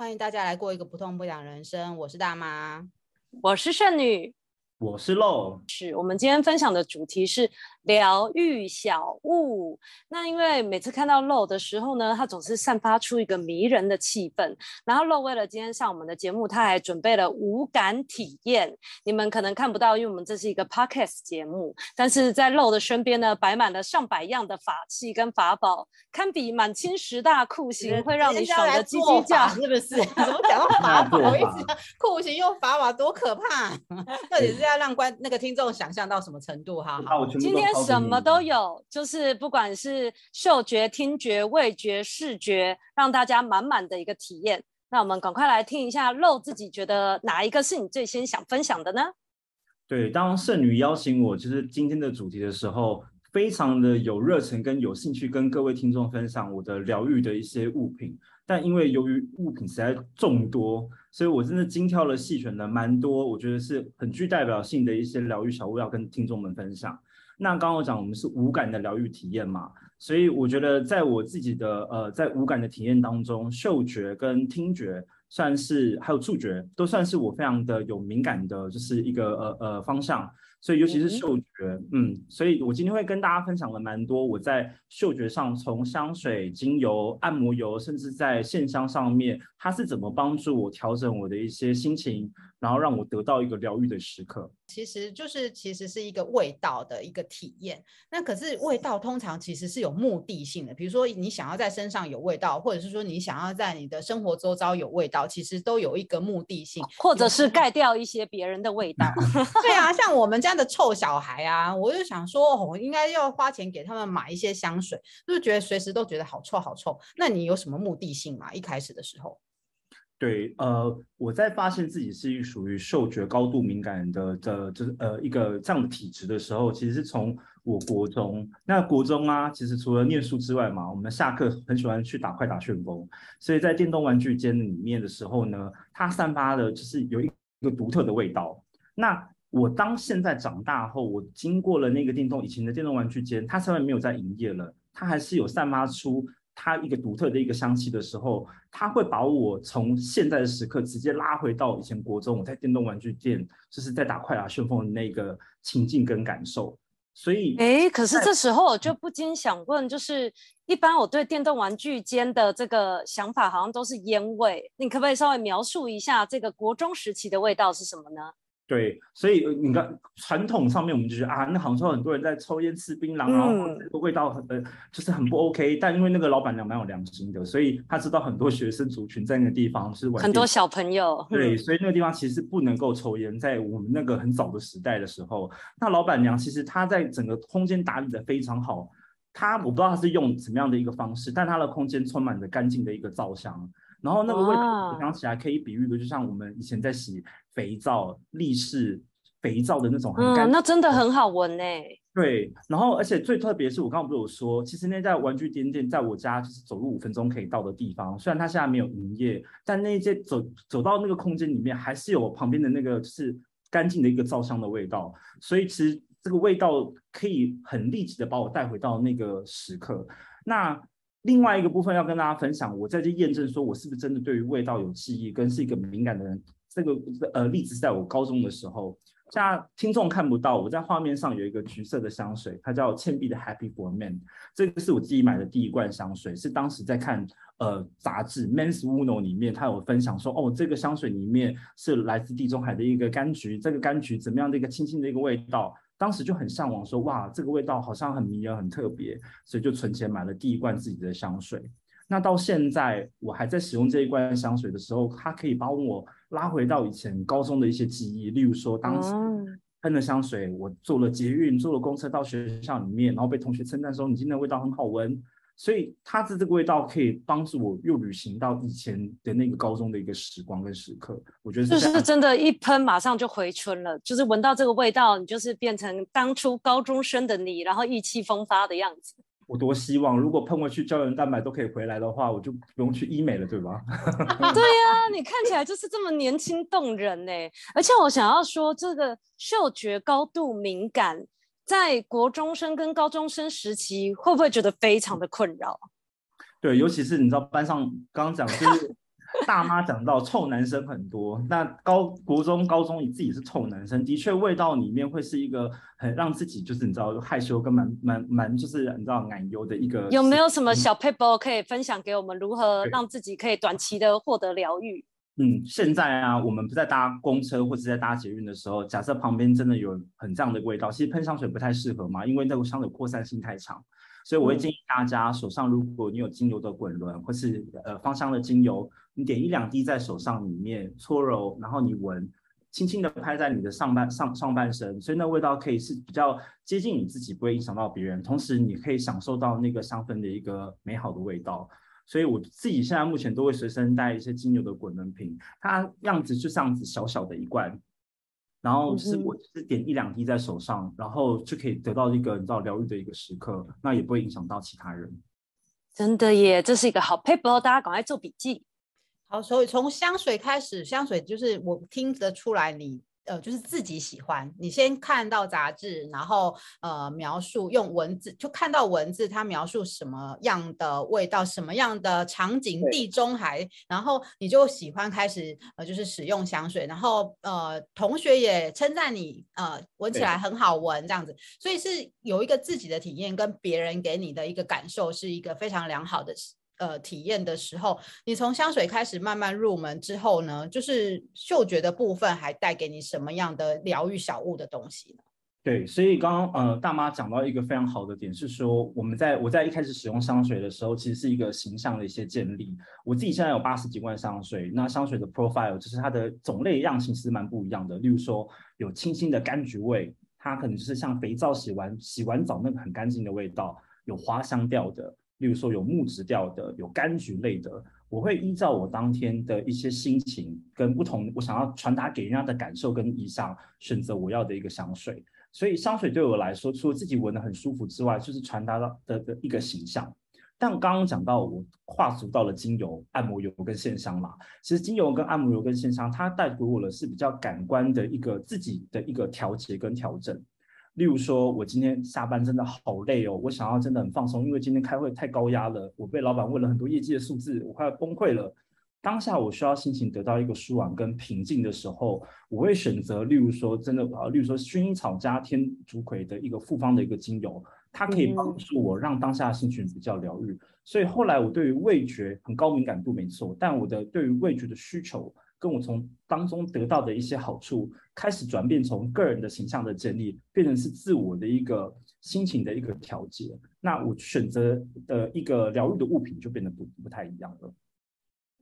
欢迎大家来过一个不痛不痒人生。我是大妈，我是剩女，我是漏。是我们今天分享的主题是。疗愈小物，那因为每次看到露的时候呢，它总是散发出一个迷人的气氛。然后露为了今天上我们的节目，他还准备了五感体验。你们可能看不到，因为我们这是一个 podcast 节目。但是在露的身边呢，摆满了上百样的法器跟法宝，堪比满清十大酷刑，会让你爽的叽叽叫，是不是？怎么讲到 法宝？我一直酷刑用法宝多可怕！到底是要让观那个听众想象到什么程度？哈，好，今天。什么都有，就是不管是嗅觉、听觉、味觉、视觉，让大家满满的一个体验。那我们赶快来听一下，肉自己觉得哪一个是你最先想分享的呢？对，当圣女邀请我就是今天的主题的时候，非常的有热忱跟有兴趣跟各位听众分享我的疗愈的一些物品。但因为由于物品实在众多，所以我真的精挑了细选了蛮多，我觉得是很具代表性的一些疗愈小物要跟听众们分享。那刚刚我讲我们是无感的疗愈体验嘛，所以我觉得在我自己的呃在无感的体验当中，嗅觉跟听觉算是还有触觉都算是我非常的有敏感的，就是一个呃呃方向。所以尤其是嗅觉，嗯，所以我今天会跟大家分享了蛮多我在嗅觉上，从香水、精油、按摩油，甚至在线香上面，它是怎么帮助我调整我的一些心情，然后让我得到一个疗愈的时刻。其实就是其实是一个味道的一个体验。那可是味道通常其实是有目的性的，比如说你想要在身上有味道，或者是说你想要在你的生活周遭有味道，其实都有一个目的性，或者是盖掉一些别人的味道。对啊，像我们家。的臭小孩啊，我就想说，我应该要花钱给他们买一些香水，就是觉得随时都觉得好臭好臭。那你有什么目的性吗？一开始的时候，对，呃，我在发现自己是属于嗅觉高度敏感的的，就是呃一个这样的体质的时候，其实是从我国中。那国中啊，其实除了念书之外嘛，我们下课很喜欢去打快打旋风，所以在电动玩具间里面的时候呢，它散发的就是有一个独特的味道。那我当现在长大后，我经过了那个电动以前的电动玩具间，它虽然没有在营业了，它还是有散发出它一个独特的一个香气的时候，它会把我从现在的时刻直接拉回到以前国中我在电动玩具店就是在打快打旋风的那个情境跟感受。所以，哎，可是这时候我就不禁想问，就是一般我对电动玩具间的这个想法好像都是烟味，你可不可以稍微描述一下这个国中时期的味道是什么呢？对，所以你看传统上面我们就觉得啊，那好像说很多人在抽烟吃槟榔，然后这个味道很呃，就是很不 OK。但因为那个老板娘蛮有良心的，所以他知道很多学生族群在那个地方是玩，很多小朋友。对，所以那个地方其实不能够抽烟，在我们那个很早的时代的时候，那老板娘其实她在整个空间打理的非常好。她我不知道她是用什么样的一个方式，但她的空间充满着干净的一个皂香。然后那个味道想起来可以比喻的，就像我们以前在洗肥皂、立式肥皂的那种很干，嗯，那真的很好闻呢。对，然后而且最特别是我刚刚不是有说，其实那家玩具店店在我家就是走路五分钟可以到的地方，虽然它现在没有营业，但那些走走到那个空间里面，还是有旁边的那个就是干净的一个皂香的味道，所以其实这个味道可以很立即的把我带回到那个时刻。那另外一个部分要跟大家分享，我在这验证说我是不是真的对于味道有记忆，跟是一个敏感的人。这个呃例子是在我高中的时候，现在听众看不到，我在画面上有一个橘色的香水，它叫倩碧的 Happy for Men。这个是我自己买的第一罐香水，是当时在看呃杂志 Men's Uno 里面，它有分享说，哦，这个香水里面是来自地中海的一个柑橘，这个柑橘怎么样的一个清新的一个味道。当时就很向往，说哇，这个味道好像很迷人，很特别，所以就存钱买了第一罐自己的香水。那到现在我还在使用这一罐香水的时候，它可以帮我拉回到以前高中的一些记忆，例如说当时喷了香水，我坐了捷运，坐了公车到学校里面，然后被同学称赞说你今天的味道很好闻。所以它的这个味道可以帮助我又旅行到以前的那个高中的一个时光跟时刻，我觉得是就是真的，一喷马上就回春了，就是闻到这个味道，你就是变成当初高中生的你，然后意气风发的样子。我多希望，如果喷过去胶原蛋白都可以回来的话，我就不用去医美了，对吧？对呀、啊，你看起来就是这么年轻动人呢。而且我想要说，这个嗅觉高度敏感。在国中生跟高中生时期，会不会觉得非常的困扰？对，尤其是你知道班上刚刚讲就是大妈讲到臭男生很多，那高国中、高中你自己是臭男生，的确味道里面会是一个很让自己就是你知道害羞跟蛮蛮蛮就是你知道奶油的一个。有没有什么小撇步可以分享给我们？如何让自己可以短期的获得疗愈？嗯，现在啊，我们不在搭公车或者在搭捷运的时候，假设旁边真的有很这样的味道，其实喷香水不太适合嘛，因为那个香水扩散性太长。所以我会建议大家手上，如果你有精油的滚轮或是呃芳香的精油，你点一两滴在手上里面搓揉，然后你闻，轻轻的拍在你的上半上上半身，所以那味道可以是比较接近你自己，不会影响到别人，同时你可以享受到那个香氛的一个美好的味道。所以我自己现在目前都会随身带一些精油的滚轮瓶，它样子就这样子小小的一罐。然后是我就是点一两滴在手上，嗯、然后就可以得到一个你知道疗愈的一个时刻，那也不会影响到其他人。真的耶，这是一个好 paper，，大家赶快做笔记。好，所以从香水开始，香水就是我听得出来你。呃，就是自己喜欢，你先看到杂志，然后呃描述用文字，就看到文字，它描述什么样的味道，什么样的场景，地中海，然后你就喜欢开始呃就是使用香水，然后呃同学也称赞你呃闻起来很好闻这样子，所以是有一个自己的体验跟别人给你的一个感受是一个非常良好的事。呃，体验的时候，你从香水开始慢慢入门之后呢，就是嗅觉的部分还带给你什么样的疗愈小物的东西呢？对，所以刚刚呃大妈讲到一个非常好的点是说，我们在我在一开始使用香水的时候，其实是一个形象的一些建立。我自己现在有八十几罐香水，那香水的 profile 就是它的种类样型是蛮不一样的。例如说有清新的柑橘味，它可能就是像肥皂洗完洗完澡那个很干净的味道，有花香调的。例如说有木质调的，有柑橘类的，我会依照我当天的一些心情跟不同，我想要传达给人家的感受跟意象，选择我要的一个香水。所以香水对我来说，除了自己闻得很舒服之外，就是传达到的的一个形象。但刚刚讲到我跨足到了精油、按摩油跟线香嘛，其实精油跟按摩油跟线香，它带给我的是比较感官的一个自己的一个调节跟调整。例如说，我今天下班真的好累哦，我想要真的很放松，因为今天开会太高压了，我被老板问了很多业绩的数字，我快要崩溃了。当下我需要心情得到一个舒缓跟平静的时候，我会选择，例如说真的啊，例如说薰衣草加天竺葵的一个复方的一个精油，它可以帮助我让当下的心情比较疗愈。所以后来我对于味觉很高敏感度没错，但我的对于味觉的需求。跟我从当中得到的一些好处，开始转变，从个人的形象的建立，变成是自我的一个心情的一个调节。那我选择的一个疗愈的物品就变得不不太一样了。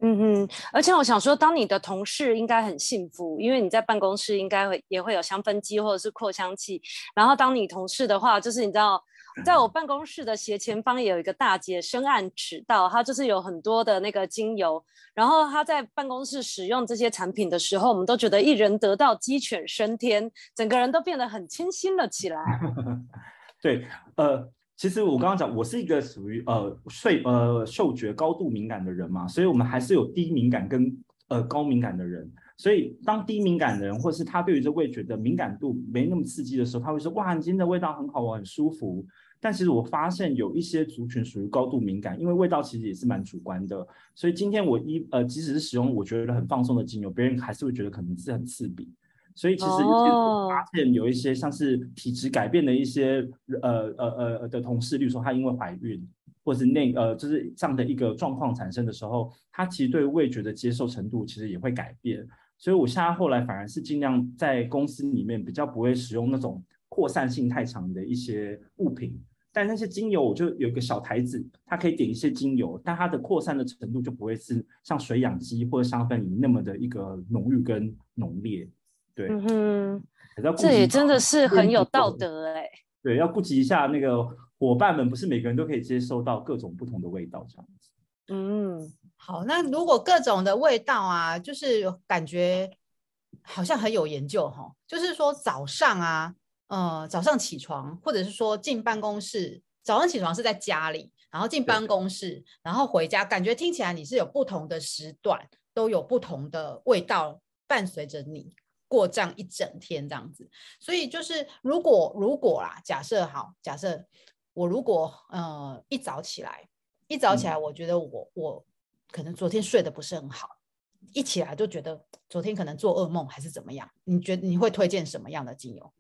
嗯嗯，而且我想说，当你的同事应该很幸福，因为你在办公室应该会也会有香氛机或者是扩香器。然后当你同事的话，就是你知道。在我办公室的斜前方也有一个大姐，深谙之道，她就是有很多的那个精油，然后她在办公室使用这些产品的时候，我们都觉得一人得道鸡犬升天，整个人都变得很清新了起来。对，呃，其实我刚刚讲，我是一个属于呃睡呃嗅觉高度敏感的人嘛，所以我们还是有低敏感跟呃高敏感的人。所以，当低敏感的人，或是他对于这味觉的敏感度没那么刺激的时候，他会说：“哇，你今天的味道很好，我很舒服。”但其实我发现有一些族群属于高度敏感，因为味道其实也是蛮主观的。所以今天我一呃，即使是使用我觉得很放松的精油，别人还是会觉得可能是很刺鼻。所以其实我发现有一些像是体质改变的一些呃呃呃的同事，例如说她因为怀孕。或是那呃，就是这样的一个状况产生的时候，他其实对味觉的接受程度其实也会改变。所以我现在后来反而是尽量在公司里面比较不会使用那种扩散性太强的一些物品。但那些精油，我就有一个小台子，它可以点一些精油，但它的扩散的程度就不会是像水养机或者香氛仪那么的一个浓郁跟浓烈。对，嗯哼，这也真的是很有道德哎、欸。对，要顾及一下那个。伙伴们不是每个人都可以接受到各种不同的味道，这样子。嗯，好，那如果各种的味道啊，就是感觉好像很有研究哈。就是说早上啊，呃，早上起床，或者是说进办公室，早上起床是在家里，然后进办公室，然后回家，感觉听起来你是有不同的时段，都有不同的味道伴随着你过这样一整天这样子。所以就是如果如果啦，假设好，假设。我如果呃一早起来，一早起来，我觉得我、嗯、我可能昨天睡得不是很好，一起来就觉得昨天可能做噩梦还是怎么样？你觉得你会推荐什么样的精油？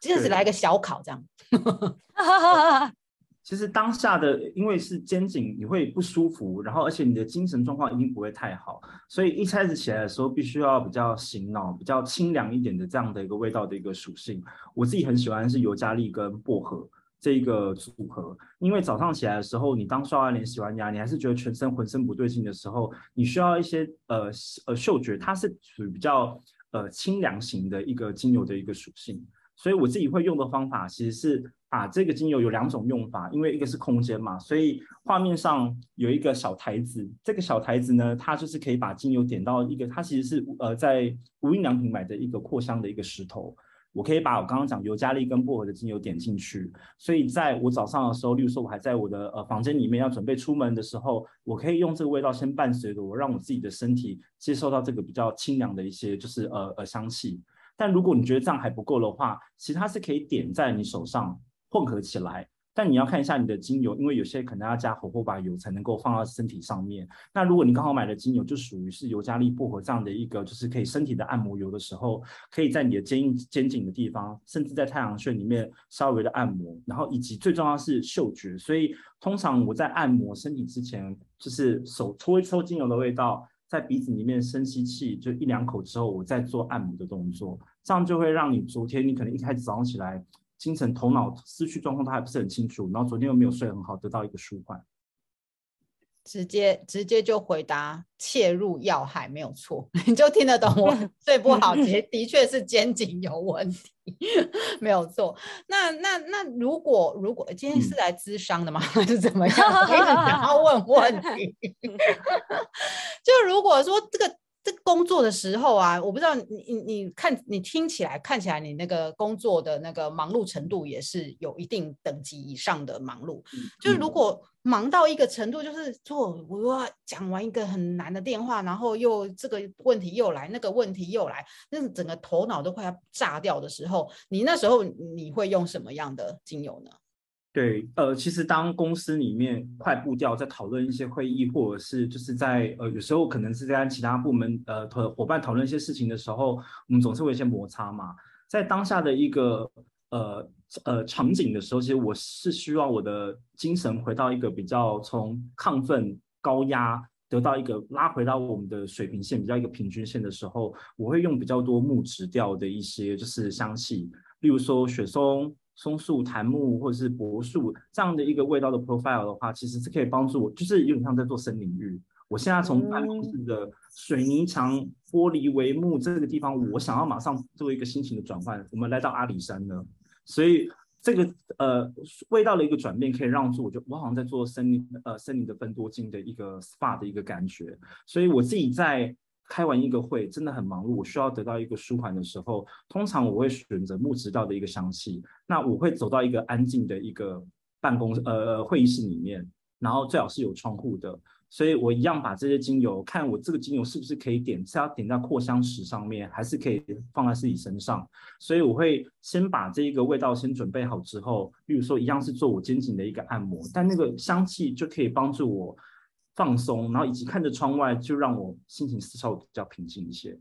这是来个小考这样。其实当下的，因为是肩颈，你会不舒服，然后而且你的精神状况一定不会太好，所以一开始起来的时候，必须要比较醒脑、比较清凉一点的这样的一个味道的一个属性。我自己很喜欢是尤加利跟薄荷这一个组合，因为早上起来的时候，你当刷完脸、洗完牙，你还是觉得全身浑身不对劲的时候，你需要一些呃呃嗅觉，它是属于比较呃清凉型的一个精油的一个属性。所以我自己会用的方法，其实是把这个精油有两种用法，因为一个是空间嘛，所以画面上有一个小台子，这个小台子呢，它就是可以把精油点到一个，它其实是呃在无印良品买的一个扩香的一个石头，我可以把我刚刚讲尤加利跟薄荷的精油点进去，所以在我早上的时候，例如说我还在我的呃房间里面要准备出门的时候，我可以用这个味道先伴随着我，让我自己的身体接受到这个比较清凉的一些就是呃呃香气。但如果你觉得这样还不够的话，其实它是可以点在你手上混合起来。但你要看一下你的精油，因为有些可能要加荷荷巴油才能够放到身体上面。那如果你刚好买的精油就属于是尤加利薄荷这样的一个，就是可以身体的按摩油的时候，可以在你的肩肩颈的地方，甚至在太阳穴里面稍微的按摩。然后以及最重要是嗅觉，所以通常我在按摩身体之前，就是手搓一搓精油的味道。在鼻子里面深吸气，就一两口之后，我再做按摩的动作，这样就会让你昨天你可能一开始早上起来，精神头脑思绪状况都还不是很清楚，然后昨天又没有睡很好，得到一个舒缓。直接直接就回答切入要害没有错，你就听得懂我 睡不好，的 的确是肩颈有问题，没有错。那那那如果如果今天是来咨商的吗？还是怎么样？我一直想要问问题，就如果说这个。这工作的时候啊，我不知道你你你看你听起来看起来你那个工作的那个忙碌程度也是有一定等级以上的忙碌。嗯、就是如果忙到一个程度，就是做我要讲完一个很难的电话，然后又这个问题又来，那个问题又来，那整个头脑都快要炸掉的时候，你那时候你会用什么样的精油呢？对，呃，其实当公司里面快步调在讨论一些会议，或者是就是在呃有时候可能是在其他部门呃和伙伴讨论一些事情的时候，我们总是会有一些摩擦嘛。在当下的一个呃呃场景的时候，其实我是希望我的精神回到一个比较从亢奋高压得到一个拉回到我们的水平线，比较一个平均线的时候，我会用比较多木质调的一些就是香气，例如说雪松。松树、檀木或者是柏树这样的一个味道的 profile 的话，其实是可以帮助我，就是有点像在做森林浴。我现在从办公室的水泥墙、玻璃帷幕这个地方，我想要马上做一个心情的转换。我们来到阿里山呢，所以这个呃味道的一个转变，可以让住我就我好像在做森林呃森林的芬多精的一个 SPA 的一个感觉。所以我自己在。开完一个会真的很忙碌，我需要得到一个舒缓的时候，通常我会选择木质调的一个香气。那我会走到一个安静的一个办公呃会议室里面，然后最好是有窗户的，所以我一样把这些精油，看我这个精油是不是可以点，是要点在扩香石上面，还是可以放在自己身上。所以我会先把这一个味道先准备好之后，比如说一样是做我肩颈的一个按摩，但那个香气就可以帮助我。放松，然后以及看着窗外，就让我心情稍微比较平静一些。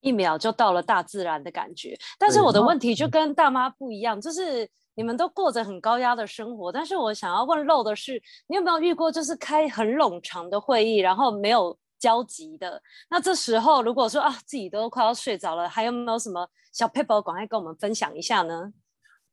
一秒就到了大自然的感觉。但是我的问题就跟大妈不一样，就是你们都过着很高压的生活，但是我想要问漏的是，你有没有遇过就是开很冗长的会议，然后没有交集的？那这时候如果说啊自己都快要睡着了，还有没有什么小 paper 赶快跟我们分享一下呢？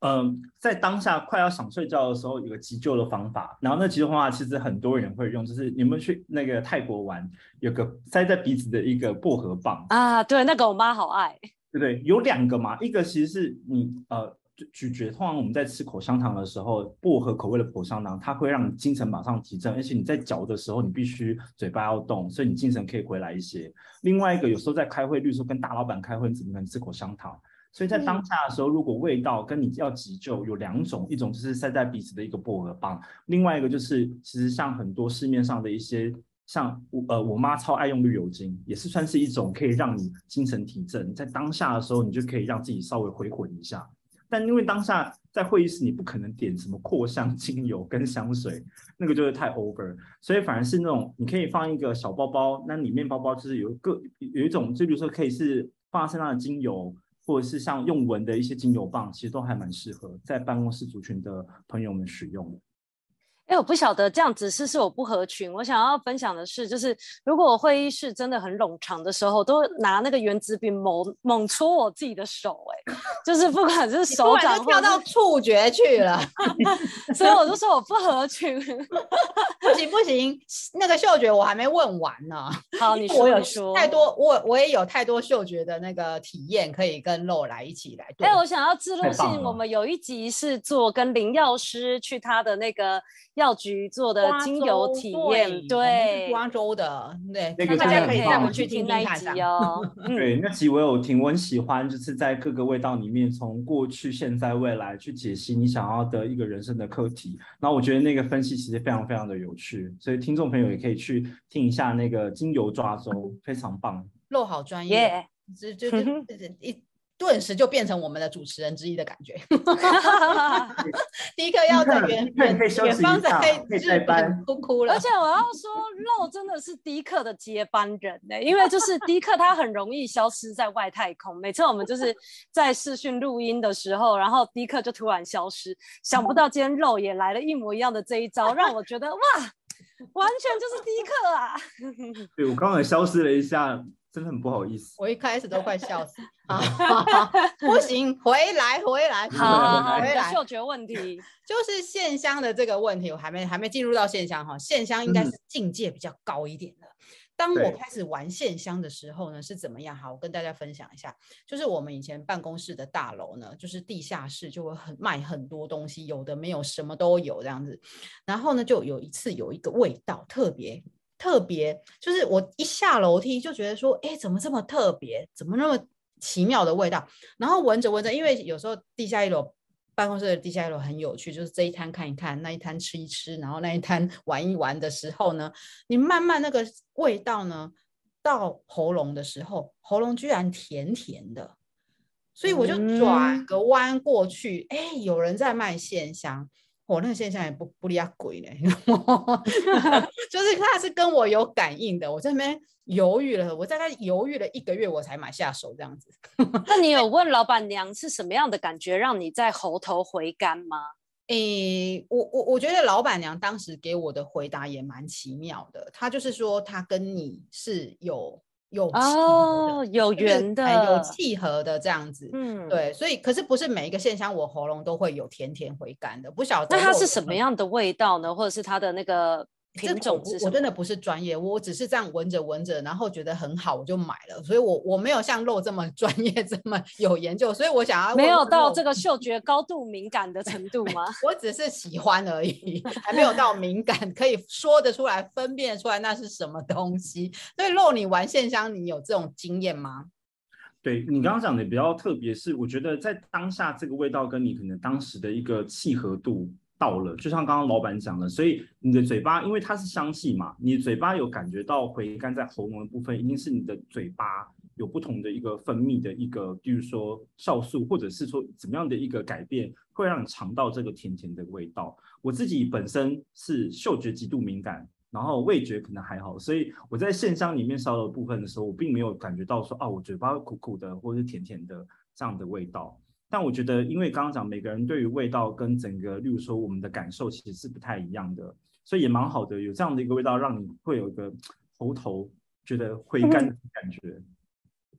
嗯，在当下快要想睡觉的时候，有个急救的方法。然后那急救方法其实很多人会用，就是你们去那个泰国玩，有个塞在鼻子的一个薄荷棒啊，对，那个我妈好爱。对对，有两个嘛，一个其实是你呃咀嚼，通常我们在吃口香糖的时候，薄荷口味的口香糖，它会让你精神马上提振，而且你在嚼的时候，你必须嘴巴要动，所以你精神可以回来一些。另外一个，有时候在开会，例如说跟大老板开会，你怎么可能吃口香糖？所以在当下的时候，如果味道跟你要急救有两种，一种就是塞在鼻子的一个薄荷棒，另外一个就是其实像很多市面上的一些，像我呃我妈超爱用绿油精，也是算是一种可以让你精神提振，在当下的时候你就可以让自己稍微回魂一下。但因为当下在会议室，你不可能点什么扩香精油跟香水，那个就是太 over，所以反而是那种你可以放一个小包包，那里面包包就是有个有一种，就比如说可以是放身上的精油，或者是像用闻的一些精油棒，其实都还蛮适合在办公室族群的朋友们使用的。哎，我不晓得这样子是是我不合群。我想要分享的是，就是如果我会议室真的很冗长的时候，都拿那个原子笔猛猛戳我自己的手。哎，就是不管是手掌，就跳到触觉去了。所以我就说我不合群。不行不行，那个嗅觉我还没问完呢。好，你说我有说太多，我我也有太多嗅觉的那个体验，可以跟露来一起来。哎，我想要自录性，我们有一集是做跟林药师去他的那个。药局做的精油体验，对，瓜州的，对，那个大家可以带我们去听那一集哦。对，那集我有听，我很喜欢，就是在各个味道里面，从过去、现在、未来去解析你想要的一个人生的课题。然后我觉得那个分析其实非常非常的有趣，所以听众朋友也可以去听一下那个精油抓周，非常棒。肉好专业，这这这这一。顿时就变成我们的主持人之一的感觉。第一个要在远远远方在日本哭哭了。而且我要说，肉真的是迪克的接班人呢、欸，因为就是迪克他很容易消失在外太空。每次我们就是在视讯录音的时候，然后迪克就突然消失。想不到今天肉也来了一模一样的这一招，让我觉得哇，完全就是迪克啊！对，我刚才消失了一下。真的很不好意思，我一开始都快笑死 啊！不行，回来回来，好，回来。嗅觉问题就是线香的这个问题，我还没还没进入到线香哈。线香应该是境界比较高一点的。嗯、当我开始玩线香的时候呢，是怎么样？好，我跟大家分享一下，就是我们以前办公室的大楼呢，就是地下室就会很卖很多东西，有的没有，什么都有这样子。然后呢，就有一次有一个味道特别。特别就是我一下楼梯就觉得说，哎，怎么这么特别？怎么那么奇妙的味道？然后闻着闻着，因为有时候地下一楼办公室的地下一楼很有趣，就是这一摊看一看，那一摊吃一吃，然后那一摊 玩一玩的时候呢，你慢慢那个味道呢到喉咙的时候，喉咙居然甜甜的，所以我就转个弯过去，哎、嗯，有人在卖线香。我、哦、那个现象也不不离啊鬼嘞，就是他是跟我有感应的，我在那边犹豫了，我在那犹豫了一个月，我才买下手这样子。那你有问老板娘是什么样的感觉，让你在喉头回甘吗？诶、欸，我我我觉得老板娘当时给我的回答也蛮奇妙的，她就是说她跟你是有。有哦，有缘的，有契合的这样子，嗯，对，所以可是不是每一个线香我喉咙都会有甜甜回甘的，不晓得。那它是什么样的味道呢？或者是它的那个？品种我，我真的不是专业，我只是这样闻着闻着，然后觉得很好，我就买了。所以我我没有像肉这么 专业，这么有研究。所以我想要没有到这个嗅觉 高度敏感的程度吗？我只是喜欢而已，还没有到敏感，可以说得出来、分辨出来那是什么东西。所以肉，你玩线香，你有这种经验吗？对，你刚刚讲的比较特别，是我觉得在当下这个味道跟你可能当时的一个契合度。到了，就像刚刚老板讲的，所以你的嘴巴，因为它是香气嘛，你嘴巴有感觉到回甘在喉咙的部分，一定是你的嘴巴有不同的一个分泌的一个，比如说酵素，或者是说怎么样的一个改变，会让你尝到这个甜甜的味道。我自己本身是嗅觉极度敏感，然后味觉可能还好，所以我在线香里面烧的部分的时候，我并没有感觉到说，哦，我嘴巴苦苦的或者是甜甜的这样的味道。但我觉得，因为刚刚讲每个人对于味道跟整个，例如说我们的感受其实是不太一样的，所以也蛮好的，有这样的一个味道，让你会有一个喉头觉得回甘的感觉。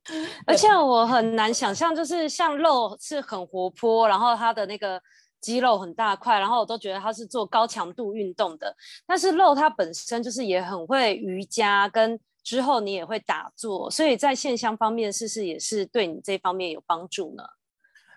而且我很难想象，就是像肉是很活泼，然后它的那个肌肉很大块，然后我都觉得它是做高强度运动的。但是肉它本身就是也很会瑜伽，跟之后你也会打坐，所以在线香方面，是不是也是对你这方面有帮助呢？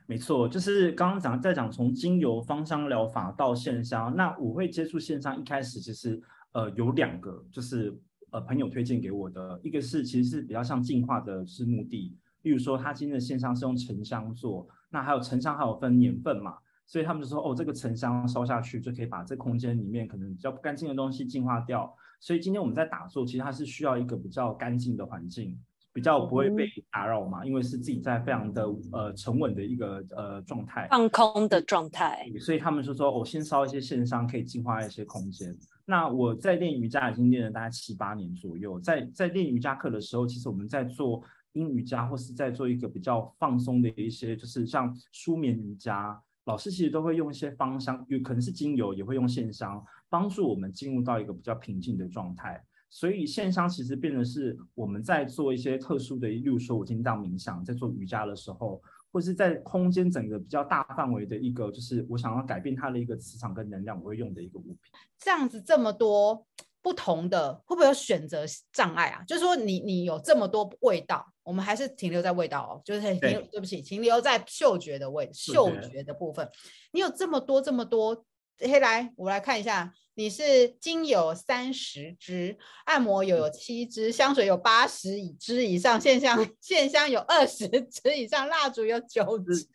没错，就是刚刚讲在讲从精油芳香疗法到线香，那我会接触线香一开始其实呃有两个，就是呃朋友推荐给我的，一个是其实是比较像净化的是目的，例如说他今天的线香是用沉香做，那还有沉香还有分年份嘛，所以他们就说哦这个沉香烧下去就可以把这空间里面可能比较不干净的东西净化掉，所以今天我们在打坐，其实它是需要一个比较干净的环境。比较不会被打扰嘛，因为是自己在非常的呃沉稳的一个呃状态，放空的状态，所以他们就说，我、哦、先烧一些线香，可以净化一些空间。那我在练瑜伽已经练了大概七八年左右，在在练瑜伽课的时候，其实我们在做阴瑜伽或是在做一个比较放松的一些，就是像舒眠瑜伽，老师其实都会用一些芳香，有可能是精油，也会用线香，帮助我们进入到一个比较平静的状态。所以线香其实变成是我们在做一些特殊的，例如说我今天当冥想，在做瑜伽的时候，或是在空间整个比较大范围的一个，就是我想要改变它的一个磁场跟能量，我会用的一个物品。这样子这么多不同的，会不会有选择障碍啊？就是说你你有这么多味道，我们还是停留在味道哦，就是停留，对不起，停留在嗅觉的味，嗅觉的部分。你有这么多这么多。嘿，来，我来看一下，你是精油三十支，按摩油有七支，香水有八十支以上，线香线香有二十支以上，蜡烛有九支。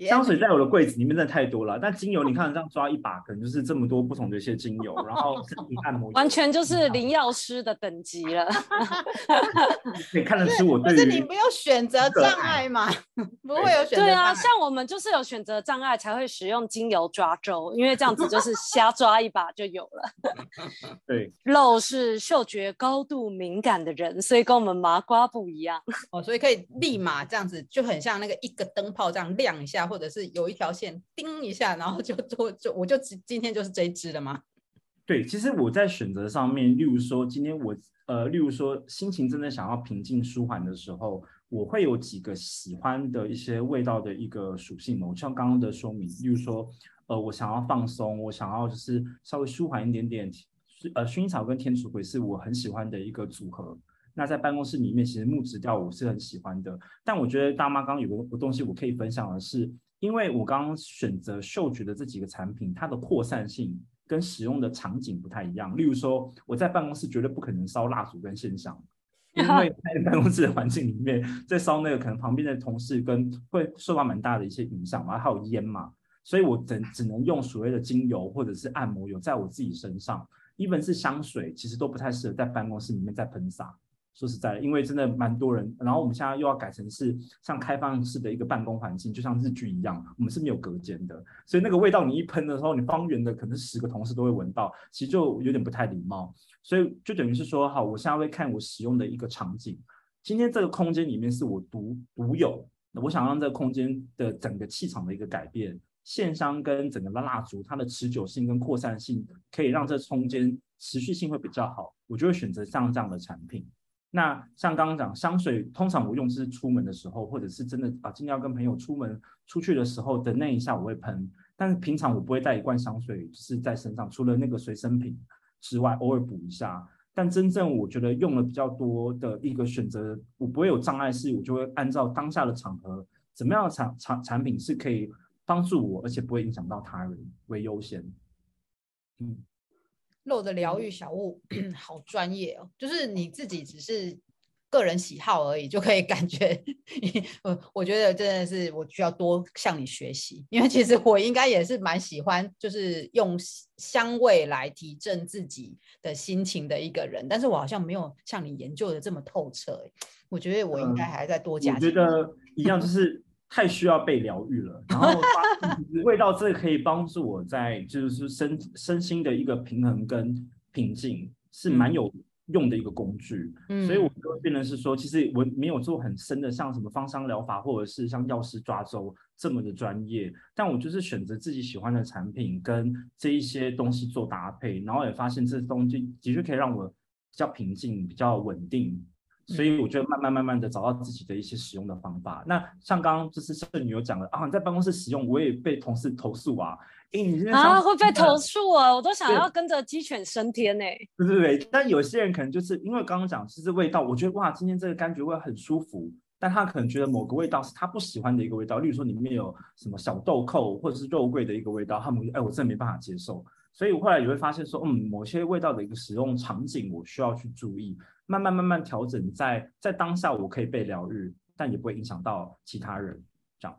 香水在我的柜子里面真的太多了，但精油你看这样抓一把，可能就是这么多不同的一些精油，然后按摩完全就是灵药师的等级了。可以看得出我对，可是你没有选择障碍嘛？不会有 选择障碍。对啊，像我们就是有选择障碍才会使用精油抓周，因为这样子就是瞎抓一把就有了。对，肉是嗅觉高度敏感的人，所以跟我们麻瓜不一样。哦，所以可以立马这样子，就很像那个一个灯泡这样亮一下。或者是有一条线叮一下，然后就 就就我就今今天就是这一支了吗？对，其实我在选择上面，例如说今天我呃，例如说心情真的想要平静舒缓的时候，我会有几个喜欢的一些味道的一个属性哦，像刚刚的说明，例如说呃，我想要放松，我想要就是稍微舒缓一点点，呃，薰衣草跟天竺葵是我很喜欢的一个组合。那在办公室里面，其实木质调我是很喜欢的。但我觉得大妈刚刚有个东西我可以分享的是，因为我刚刚选择嗅觉的这几个产品，它的扩散性跟使用的场景不太一样。例如说，我在办公室绝对不可能烧蜡烛跟线香，因为在办公室的环境里面，在烧那个可能旁边的同事跟会受到蛮大的一些影响嘛，还有烟嘛，所以我只只能用所谓的精油或者是按摩油在我自己身上，even 是香水，其实都不太适合在办公室里面再喷洒。说实在的，因为真的蛮多人，然后我们现在又要改成是像开放式的一个办公环境，就像日剧一样，我们是没有隔间的，所以那个味道你一喷的时候，你方圆的可能十个同事都会闻到，其实就有点不太礼貌。所以就等于是说，好，我现在会看我使用的一个场景，今天这个空间里面是我独独有，我想让这个空间的整个气场的一个改变，线香跟整个的蜡烛，它的持久性跟扩散性可以让这空间持续性会比较好，我就会选择像这样的产品。那像刚刚讲香水，通常我用是出门的时候，或者是真的啊，今天要跟朋友出门出去的时候的那一下我会喷，但是平常我不会带一罐香水是在身上，除了那个随身品之外，偶尔补一下。但真正我觉得用了比较多的一个选择，我不会有障碍，是我就会按照当下的场合，怎么样的产产产品是可以帮助我，而且不会影响到他人为优先。嗯。肉的疗愈小物，好专业哦！就是你自己只是个人喜好而已，就可以 感觉，我我觉得真的是我需要多向你学习，因为其实我应该也是蛮喜欢，就是用香味来提振自己的心情的一个人，但是我好像没有像你研究的这么透彻，我觉得我应该还在多加。我觉得一样就是。太需要被疗愈了，然后味道这可以帮助我在就是身身心的一个平衡跟平静，是蛮有用的一个工具。嗯，所以我就会变成是说，其实我没有做很深的，像什么芳香疗法或者是像药师抓周这么的专业，但我就是选择自己喜欢的产品跟这一些东西做搭配，然后也发现这东西的确可以让我比较平静、比较稳定。所以我觉得慢慢慢慢的找到自己的一些使用的方法。那像刚刚就是圣女有讲了啊，你在办公室使用，我也被同事投诉啊。哎，你啊会被投诉啊？我都想要跟着鸡犬升天呢。对对对，但有些人可能就是因为刚刚讲其实味道，我觉得哇，今天这个柑橘味很舒服，但他可能觉得某个味道是他不喜欢的一个味道，例如说里面有什么小豆蔻或者是肉桂的一个味道，他们哎我真的没办法接受。所以我后来也会发现说，嗯，某些味道的一个使用场景，我需要去注意。慢慢慢慢调整在，在在当下我可以被疗愈，但也不会影响到其他人，这样。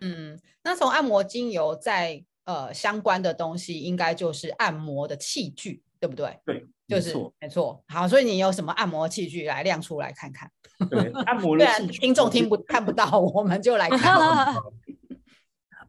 嗯，那从按摩精油在呃相关的东西，应该就是按摩的器具。对不对？对，就是没错。好，所以你有什么按摩器具来亮出来看看？对，按摩的 器具，听众听不看不到，我们就来看。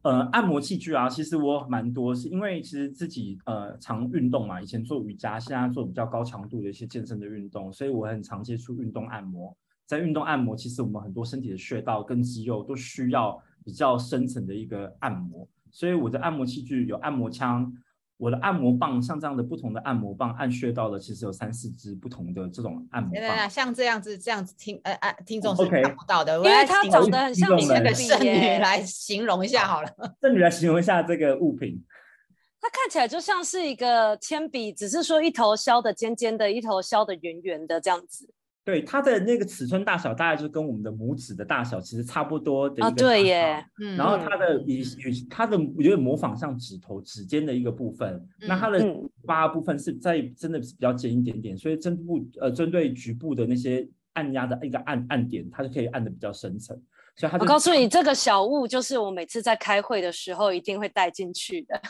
呃，按摩器具啊，其实我蛮多，是因为其实自己呃常运动嘛，以前做瑜伽，现在做比较高强度的一些健身的运动，所以我很常接触运动按摩。在运动按摩，其实我们很多身体的穴道跟肌肉都需要比较深层的一个按摩，所以我的按摩器具有按摩枪。我的按摩棒像这样的不同的按摩棒按穴道的，其实有三四支不同的这种按摩棒。像这样子这样子听呃呃听众是看不到的，因为它长得很像你那个圣女来形容一下好了。圣女来形容一下这个物品，它看起来就像是一个铅笔，只是说一头削的尖尖的，一头削的圆圆的这样子。对，它的那个尺寸大小大概就跟我们的拇指的大小其实差不多的一个。哦，对耶。然后它的与与它的有点模仿像指头指尖的一个部分。嗯、那它的八部分是在真的是比较尖一点点，所以针部呃针对局部的那些按压的一个按按点，它就可以按的比较深层。所以它我告诉你，这个小物就是我每次在开会的时候一定会带进去的。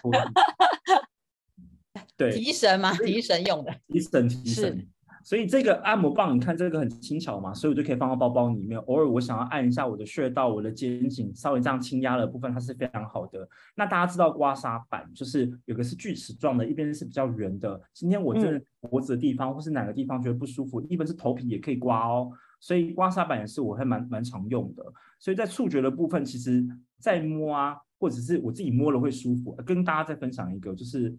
对，提神嘛？提神用的。提神提神。所以这个按摩棒，你看这个很轻巧嘛，所以我就可以放到包包里面。偶尔我想要按一下我的穴道、我的肩颈，稍微这样轻压的部分，它是非常好的。那大家知道刮痧板，就是有个是锯齿状的，一边是比较圆的。今天我这脖子的地方或是哪个地方觉得不舒服，一边是头皮也可以刮哦。所以刮痧板也是我还蛮蛮常用的。所以在触觉的部分，其实在摸啊，或者是我自己摸了会舒服。跟大家再分享一个，就是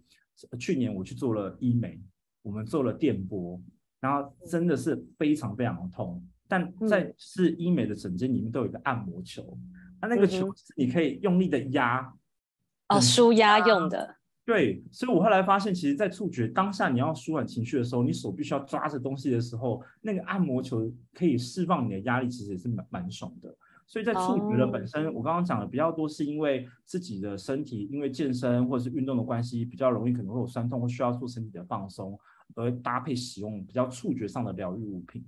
去年我去做了医美，我们做了电波。然后真的是非常非常的痛，但在是医美的诊间里面都有一个按摩球，那、嗯、那个球你可以用力的压，哦，舒压用的。对，所以我后来发现，其实，在触觉当下你要舒缓情绪的时候，你手必须要抓着东西的时候，那个按摩球可以释放你的压力，其实也是蛮蛮爽的。所以在触觉的本身，哦、我刚刚讲的比较多，是因为自己的身体因为健身或者是运动的关系，比较容易可能会有酸痛，或需要做身体的放松。而搭配使用比较触觉上的疗愈物品。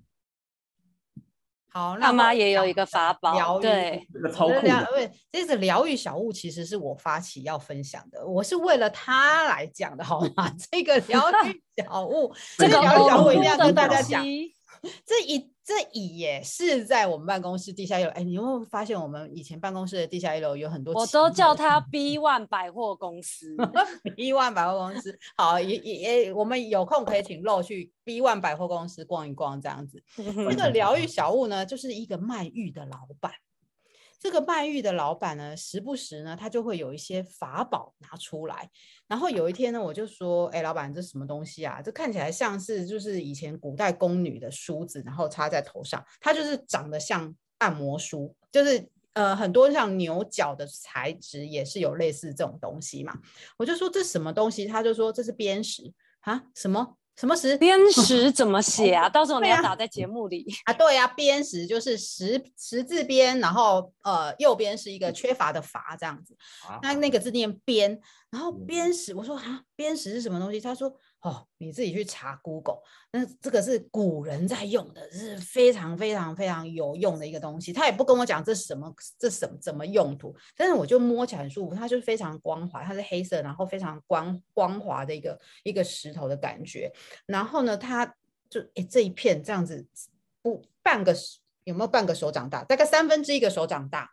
好，那妈妈也有一个法宝，疗愈对，这个超酷的。这个疗愈小物其实是我发起要分享的，我是为了他来讲的，好吗？这个疗愈小物，这个疗愈小物一定要跟大家讲。这一这一也是在我们办公室地下一楼。哎，你有没有发现我们以前办公室的地下一楼有很多？我都叫它 B One 百货公司，B One 百货公司。好，也也也，我们有空可以请露去 B One 百货公司逛一逛，这样子。这个疗愈小物呢，就是一个卖玉的老板。这个卖玉的老板呢，时不时呢，他就会有一些法宝拿出来。然后有一天呢，我就说：“哎，老板，这什么东西啊？这看起来像是就是以前古代宫女的梳子，然后插在头上，它就是长得像按摩梳，就是呃很多像牛角的材质也是有类似这种东西嘛。”我就说：“这什么东西？”他就说：“这是砭石啊，什么？”什么石？砭石怎么写啊？到时候你要打在节目里 啊。对呀、啊，砭石就是十十字边，然后呃右边是一个缺乏的乏这样子。啊、那那个字念边，然后砭石，我说啊，砭石是什么东西？他说。哦，你自己去查 Google，那这个是古人在用的，是非常非常非常有用的一个东西。他也不跟我讲这是什么，这什么怎么用途，但是我就摸起来很舒服，它就是非常光滑，它是黑色，然后非常光光滑的一个一个石头的感觉。然后呢，它就诶这一片这样子，不半个有没有半个手掌大？大概三分之一个手掌大，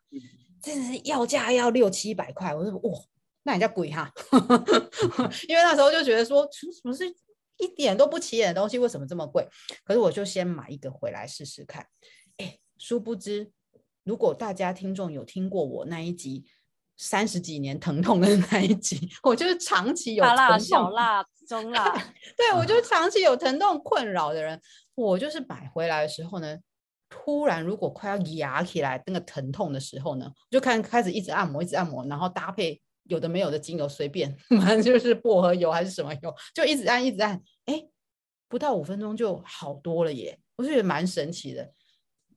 真的是要价要六七百块。我说哇。那人家贵哈，因为那时候就觉得说，什么是一点都不起眼的东西，为什么这么贵？可是我就先买一个回来试试看。哎，殊不知，如果大家听众有听过我那一集三十几年疼痛的那一集，我就是长期有大辣、小辣、中辣，对，我就长期有疼痛困扰的人，我就是买回来的时候呢，突然如果快要压起来那个疼痛的时候呢，就看开始一直按摩，一直按摩，然后搭配。有的没有的精油随便，反正就是薄荷油还是什么油，就一直按一直按，哎，不到五分钟就好多了耶！我就觉得蛮神奇的。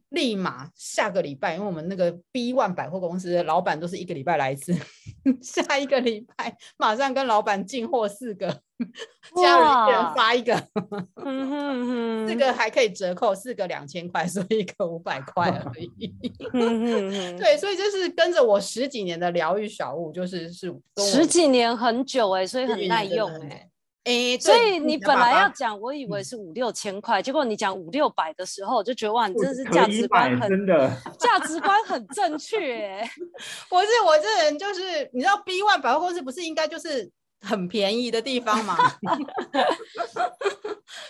立马下个礼拜，因为我们那个 B One 百货公司的老板都是一个礼拜来一次，下一个礼拜马上跟老板进货四个，家人一人发一个，这个还可以折扣，四个两千块，所以一个五百块而已。对，所以就是跟着我十几年的疗愈小物，就是是十几年很久哎、欸，所以很耐用哎、欸。哎，所以你本来要讲，我以为是五六千块，结果你讲五六百的时候，我就觉得哇，你真的是价值观很真的价值观很正确。我是我这人就是，你知道 B One 百货公司不是应该就是很便宜的地方吗？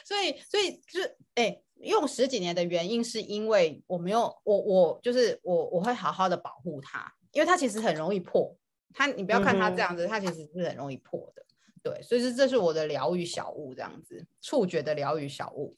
所以所以就是哎，用十几年的原因是因为我没有我我就是我我会好好的保护它，因为它其实很容易破。它你不要看它这样子，它其实是很容易破的。对，所以是这是我的疗愈小物，这样子触觉的疗愈小物。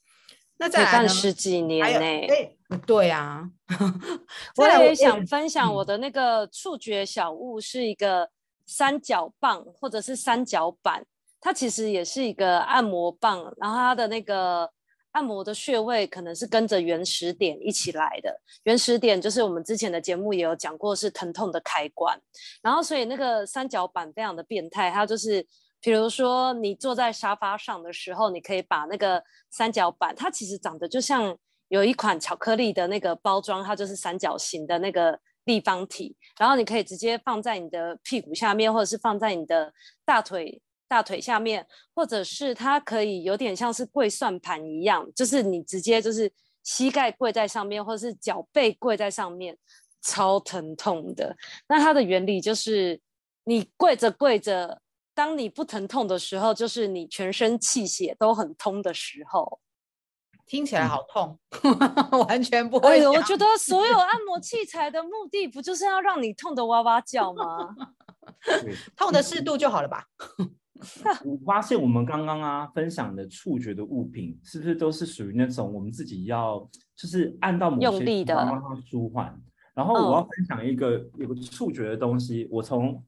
那再来十几年呢？哎，对啊，我也想分享我的那个触觉小物，是一个三角棒或者是三角板，它其实也是一个按摩棒，然后它的那个按摩的穴位可能是跟着原始点一起来的。原始点就是我们之前的节目也有讲过，是疼痛的开关。然后所以那个三角板非常的变态，它就是。比如说，你坐在沙发上的时候，你可以把那个三角板，它其实长得就像有一款巧克力的那个包装，它就是三角形的那个立方体，然后你可以直接放在你的屁股下面，或者是放在你的大腿大腿下面，或者是它可以有点像是跪算盘一样，就是你直接就是膝盖跪在上面，或者是脚背跪在上面，超疼痛的。那它的原理就是你跪着跪着。当你不疼痛的时候，就是你全身气血都很通的时候。听起来好痛，嗯、完全不会。我觉得所有按摩器材的目的，不就是要让你痛得哇哇叫吗？痛的适度就好了吧？我发现我们刚刚啊分享的触觉的物品，是不是都是属于那种我们自己要就是按到某些地方让它舒缓？然后我要分享一个、嗯、有个触觉的东西，我从。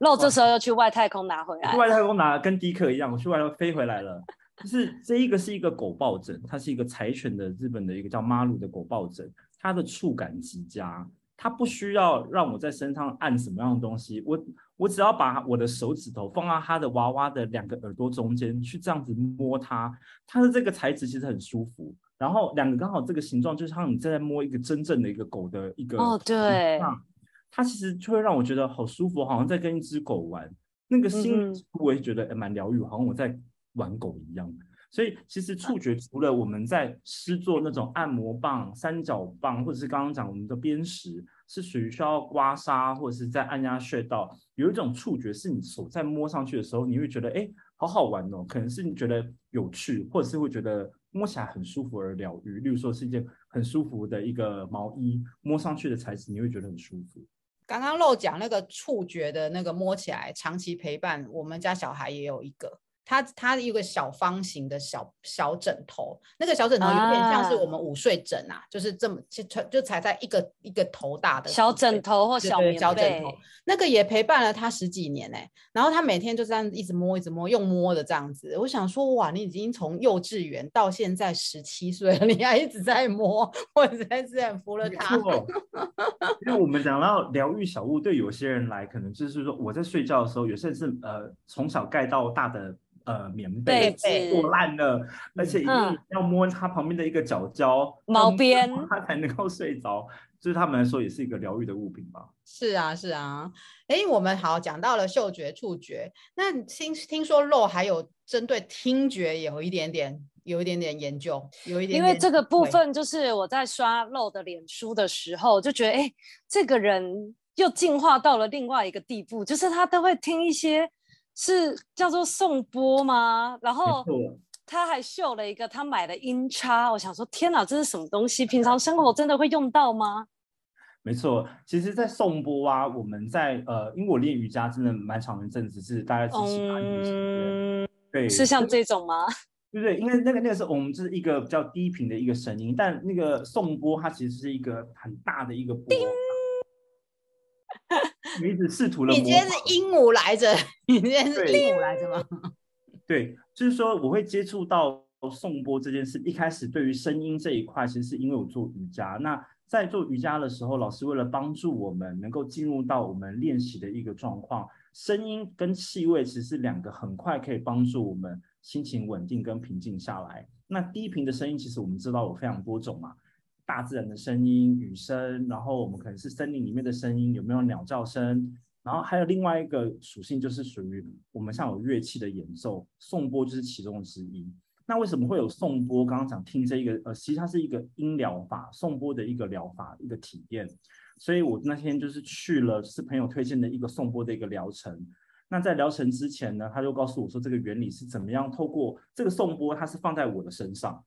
肉这时候又去外太空拿回来，去外太空拿跟迪克一样，我去外太空飞回来了。就是这一个是一个狗抱枕，它是一个柴犬的日本的一个叫马鲁的狗抱枕，它的触感极佳，它不需要让我在身上按什么样的东西，我我只要把我的手指头放到它的娃娃的两个耳朵中间去这样子摸它，它的这个材质其实很舒服，然后两个刚好这个形状就像你在摸一个真正的一个狗的一个哦对。它其实就会让我觉得好舒服，好像在跟一只狗玩，那个心我也觉得蛮疗愈，好像我在玩狗一样。所以其实触觉除了我们在施作那种按摩棒、三角棒，或者是刚刚讲我们的砭石，是属于需要刮痧或者是在按压穴道，有一种触觉是你手在摸上去的时候，你会觉得哎，好好玩哦，可能是你觉得有趣，或者是会觉得摸起来很舒服而疗愈。例如说是一件很舒服的一个毛衣，摸上去的材质你会觉得很舒服。刚刚漏讲那个触觉的那个摸起来，长期陪伴我们家小孩也有一个。它它一个小方形的小小枕头，那个小枕头有点像是我们午睡枕啊，啊就是这么就就踩在一个一个头大的小枕头或小棉被，小枕头，那个也陪伴了他十几年哎、欸，然后他每天就这样一直摸一直摸，用摸的这样子。我想说哇，你已经从幼稚园到现在十七岁了，你还一直在摸，我实在是很服了他。因为我们讲到疗愈小物，对有些人来可能就是说我在睡觉的时候，有些人是呃从小盖到大的。呃，棉被破烂了，而且一定要摸它旁边的一个角胶、嗯、毛边，它才能够睡着。对他们来说，也是一个疗愈的物品吧。是啊，是啊。哎，我们好讲到了嗅觉、触觉，那听听说肉还有针对听觉有一点点、有一点点研究，有一点点。因为这个部分就是我在刷肉的脸书的时候，就觉得哎，这个人又进化到了另外一个地步，就是他都会听一些。是叫做颂钵吗？然后他还秀了一个他买的音叉，我想说天哪，这是什么东西？平常生活真的会用到吗？没错，其实，在颂钵啊，我们在呃，因为我练瑜伽真的蛮长一阵子，是大概是七八年前，对，是像这种吗？对不对？因为那个那个时候我们就是一个比较低频的一个声音，但那个颂钵它其实是一个很大的一个钵。你一直试图了。你今天是鹦鹉来着？你今天是鹦鹉来着吗？对，就是说我会接触到颂钵这件事。一开始对于声音这一块，其实是因为我做瑜伽。那在做瑜伽的时候，老师为了帮助我们能够进入到我们练习的一个状况，声音跟气味其实是两个很快可以帮助我们心情稳定跟平静下来。那低频的声音，其实我们知道有非常多种嘛。大自然的声音、雨声，然后我们可能是森林里面的声音，有没有鸟叫声？然后还有另外一个属性，就是属于我们像有乐器的演奏，颂钵就是其中之一。那为什么会有颂钵？刚刚讲听这一个，呃，其实它是一个音疗法，颂钵的一个疗法，一个体验。所以我那天就是去了，是朋友推荐的一个颂钵的一个疗程。那在疗程之前呢，他就告诉我说，这个原理是怎么样透过这个颂钵，它是放在我的身上，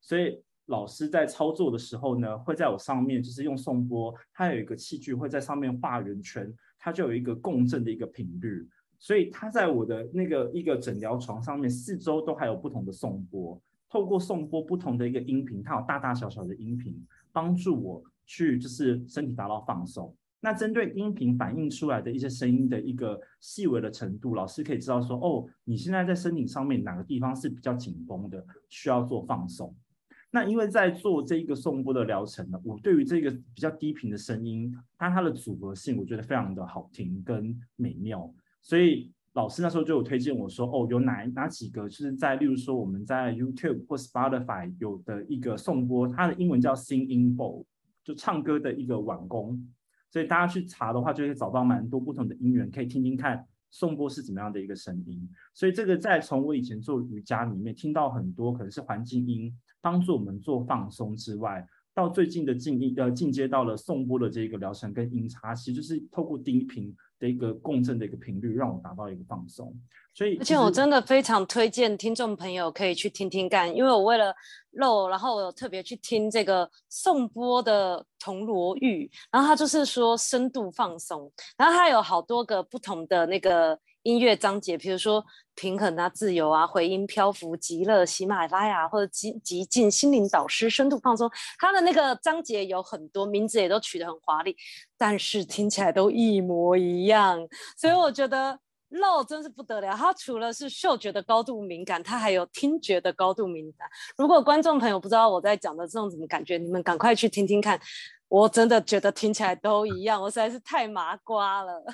所以老师在操作的时候呢，会在我上面，就是用颂钵，它有一个器具会在上面画圆圈，它就有一个共振的一个频率。所以它在我的那个一个诊疗床上面，四周都还有不同的颂钵，透过颂钵不同的一个音频，它有大大小小的音频，帮助我去就是身体达到放松。那针对音频反映出来的一些声音的一个细微的程度，老师可以知道说，哦，你现在在身体上面哪个地方是比较紧绷的，需要做放松。那因为在做这一个颂钵的疗程呢，我对于这个比较低频的声音，它它的组合性，我觉得非常的好听跟美妙。所以老师那时候就有推荐我说，哦，有哪哪几个，就是在例如说我们在 YouTube 或 Spotify 有的一个颂钵，它的英文叫 Singing Bowl，就唱歌的一个碗公。所以大家去查的话，就会找到蛮多不同的音源，可以听听看颂钵是怎么样的一个声音。所以这个在从我以前做瑜伽里面听到很多可能是环境音，帮助我们做放松之外，到最近的进一呃进阶到了颂钵的这个疗程跟音叉，其实就是透过低频。的一个共振的一个频率，让我达到一个放松。所以，而且我真的非常推荐听众朋友可以去听听看，因为我为了漏，然后我有特别去听这个颂钵的铜锣浴，然后他就是说深度放松，然后他有好多个不同的那个。音乐章节，比如说平衡啊、自由啊、回音、漂浮、极乐、喜马拉雅或者极极静、心灵导师、深度放松，它的那个章节有很多，名字也都取得很华丽，但是听起来都一模一样。所以我觉得漏真是不得了，它除了是嗅觉的高度敏感，它还有听觉的高度敏感。如果观众朋友不知道我在讲的这种什么感觉，你们赶快去听听看，我真的觉得听起来都一样，我实在是太麻瓜了。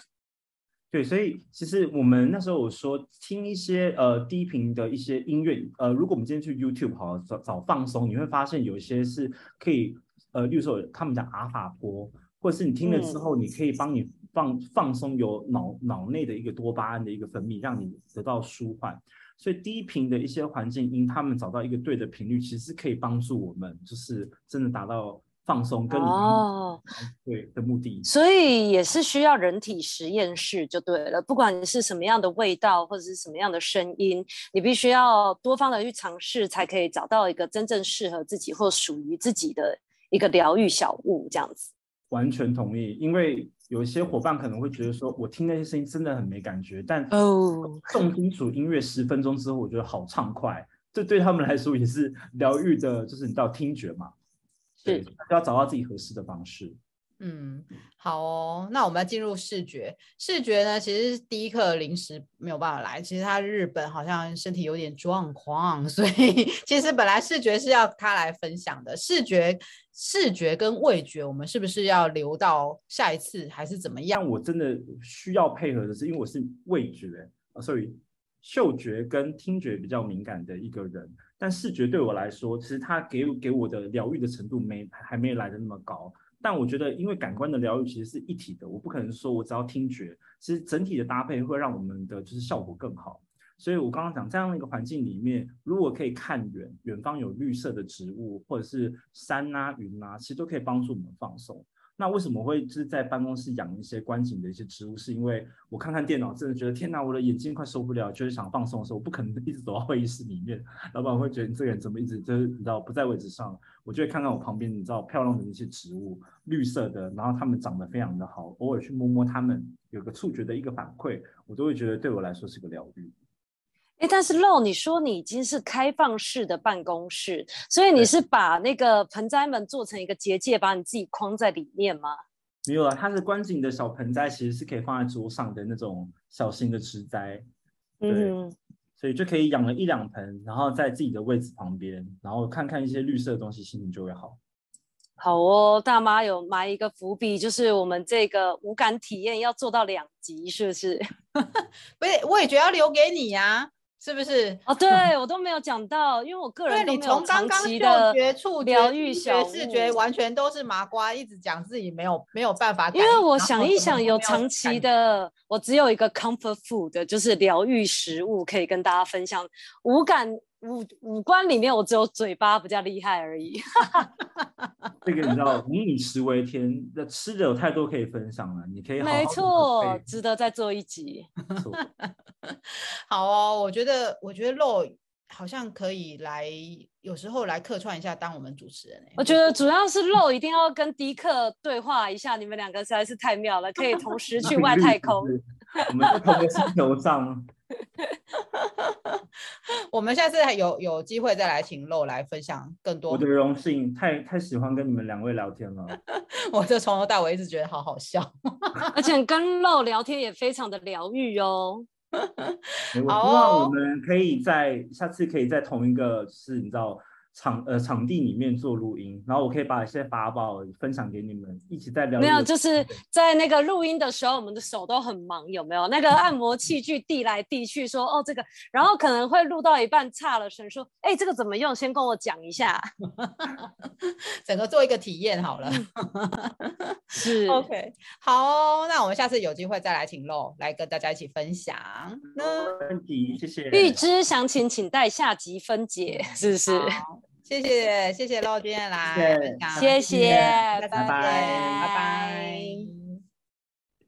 对，所以其实我们那时候我说听一些呃低频的一些音乐，呃，如果我们今天去 YouTube 好找找放松，你会发现有一些是可以呃，例如说他们讲阿法波，或者是你听了之后，你可以帮你放放松，有脑脑内的一个多巴胺的一个分泌，让你得到舒缓。所以低频的一些环境音，他们找到一个对的频率，其实是可以帮助我们，就是真的达到。放松跟哦，对的目的，所以也是需要人体实验室就对了。不管你是什么样的味道或者是什么样的声音，你必须要多方的去尝试，才可以找到一个真正适合自己或属于自己的一个疗愈小物。这样子，完全同意。因为有一些伙伴可能会觉得说，我听那些声音真的很没感觉，但哦，重金属音乐十分钟之后，我觉得好畅快。这对他们来说也是疗愈的，就是你到听觉嘛。对，要找到自己合适的方式。嗯，好哦，那我们要进入视觉。视觉呢，其实第一课临时没有办法来，其实他日本好像身体有点状况，所以 其实本来视觉是要他来分享的。视觉、视觉跟味觉，我们是不是要留到下一次，还是怎么样？但我真的需要配合的是，因为我是味觉啊，所以嗅觉跟听觉比较敏感的一个人。但视觉对我来说，其实它给给我的疗愈的程度没还没来得那么高。但我觉得，因为感官的疗愈其实是一体的，我不可能说我只要听觉，其实整体的搭配会让我们的就是效果更好。所以我刚刚讲这样的一个环境里面，如果可以看远，远方有绿色的植物或者是山啊云啊，其实都可以帮助我们放松。那为什么会就是在办公室养一些观景的一些植物？是因为我看看电脑，真的觉得天哪，我的眼睛快受不了，就是想放松的时候，我不可能一直走到会议室里面。老板会觉得你这个人怎么一直就是你知道不在位置上？我就会看看我旁边，你知道漂亮的那些植物，绿色的，然后它们长得非常的好，偶尔去摸摸它们，有个触觉的一个反馈，我都会觉得对我来说是个疗愈。哎，但是 Lo，你说你已经是开放式的办公室，所以你是把那个盆栽们做成一个结界，把你自己框在里面吗？没有啊，它是观景的小盆栽，其实是可以放在桌上的那种小型的植栽。对，嗯，所以就可以养了一两盆，然后在自己的位置旁边，然后看看一些绿色的东西，心情就会好。好哦，大妈有埋一个伏笔，就是我们这个五感体验要做到两集，是不是？不是，我也觉得要留给你呀，啊。是不是？哦，对我都没有讲到，因为我个人都没有长期的触觉、疗愈小视觉，完全都是麻瓜，一直讲自己没有没有办法。因为我想一想，有长期的，我只有一个 comfort food，就是疗愈食物可以跟大家分享。五感五五官里面，我只有嘴巴比较厉害而已。这个你知道，民以食为天，那吃的有太多可以分享了。你可以好好没错，值得再做一集。好哦，我觉得，我觉得肉好像可以来，有时候来客串一下，当我们主持人。我觉得主要是肉一定要跟迪克对话一下，你们两个实在是太妙了，可以同时去外太空。我们在同个星球上。我们下次还有有机会再来请露来分享更多。我的荣幸，太太喜欢跟你们两位聊天了。我这从头到尾一直觉得好好笑，而且跟露聊天也非常的疗愈哦。我希望我们可以在下次可以在同一个，是你知道场呃场地里面做录音，然后我可以把一些法宝分享给你们，一起在聊。没有，就是在那个录音的时候，我们的手都很忙，有没有？那个按摩器具递来递去，说哦这个，然后可能会录到一半差了声，说哎这个怎么用？先跟我讲一下，整个做一个体验好了。是 OK，好哦，那我们下次有机会再来请露来跟大家一起分享。那问题，谢谢。预知详情，请待下集分解，是不是？谢谢谢谢老金来分享，谢谢，拜拜拜拜。